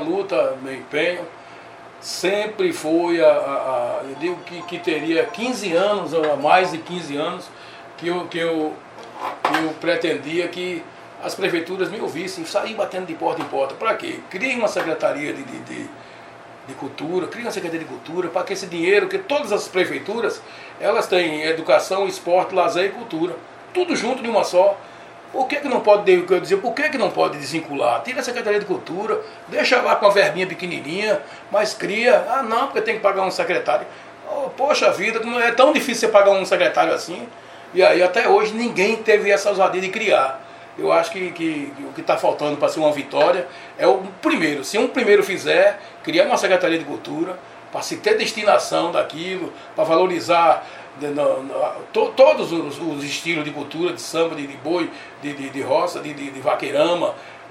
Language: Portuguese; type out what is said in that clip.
luta, meu empenho, sempre foi a, a, a eu digo que, que teria 15 anos, ou mais de 15 anos, que eu, que eu, que eu pretendia que as prefeituras me ouvissem, sair batendo de porta em porta. Para quê? Criem uma secretaria de, de, de, de cultura, criem uma secretaria de cultura, para que esse dinheiro, que todas as prefeituras, elas têm educação, esporte, lazer e cultura. Tudo junto de uma só. Por que, que não pode, eu dizer, por que, que não pode desvincular? Tira a Secretaria de Cultura, deixa lá com a verbinha pequenininha, mas cria. Ah, não, porque tem que pagar um secretário. Oh, poxa vida, não é tão difícil você pagar um secretário assim. E aí até hoje ninguém teve essa ousadia de criar. Eu acho que, que, que o que está faltando para ser uma vitória é o primeiro. Se um primeiro fizer, criar uma Secretaria de Cultura, para se ter destinação daquilo, para valorizar de, no, no, to, todos os, os, estilos de cultura, de samba, de, de boi, de, de, de roça, de, de, de vaqueirama,